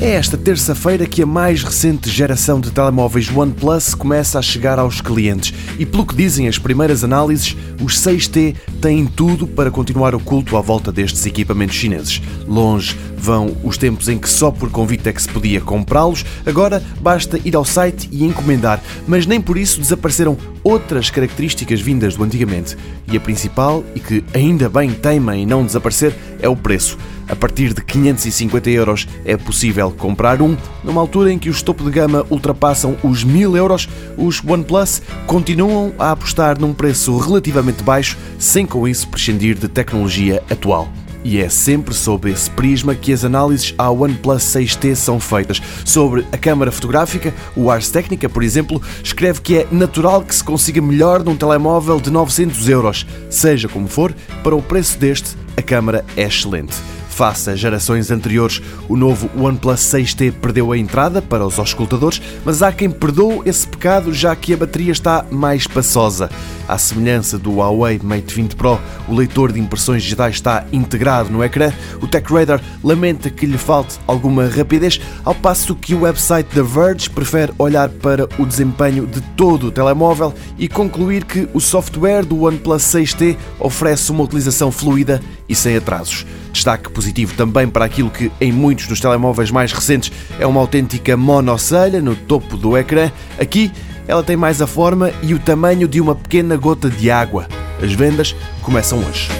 É esta terça-feira que a mais recente geração de telemóveis OnePlus começa a chegar aos clientes e, pelo que dizem as primeiras análises, os 6T têm tudo para continuar o culto à volta destes equipamentos chineses. Longe vão os tempos em que só por convite é que se podia comprá-los, agora basta ir ao site e encomendar, mas nem por isso desapareceram outras características vindas do antigamente. E a principal, e que ainda bem teima em não desaparecer, é o preço. A partir de 550 euros é possível comprar um. Numa altura em que os topo de gama ultrapassam os 1000 euros, os OnePlus continuam a apostar num preço relativamente baixo, sem com isso prescindir de tecnologia atual. E é sempre sob esse prisma que as análises à OnePlus 6T são feitas. Sobre a câmara fotográfica, o Ars Technica, por exemplo, escreve que é natural que se consiga melhor num telemóvel de 900 euros. Seja como for, para o preço deste, a câmara é excelente. Face a gerações anteriores, o novo OnePlus 6T perdeu a entrada para os auscultadores, mas há quem perdoe esse pecado já que a bateria está mais passosa. À semelhança do Huawei Mate 20 Pro, o leitor de impressões digitais está integrado no ecrã. O TechRadar lamenta que lhe falte alguma rapidez, ao passo que o website The Verge prefere olhar para o desempenho de todo o telemóvel e concluir que o software do OnePlus 6T oferece uma utilização fluida e sem atrasos. Destaque positivo também para aquilo que em muitos dos telemóveis mais recentes é uma autêntica monocelha no topo do ecrã. Aqui ela tem mais a forma e o tamanho de uma pequena gota de água. As vendas começam hoje.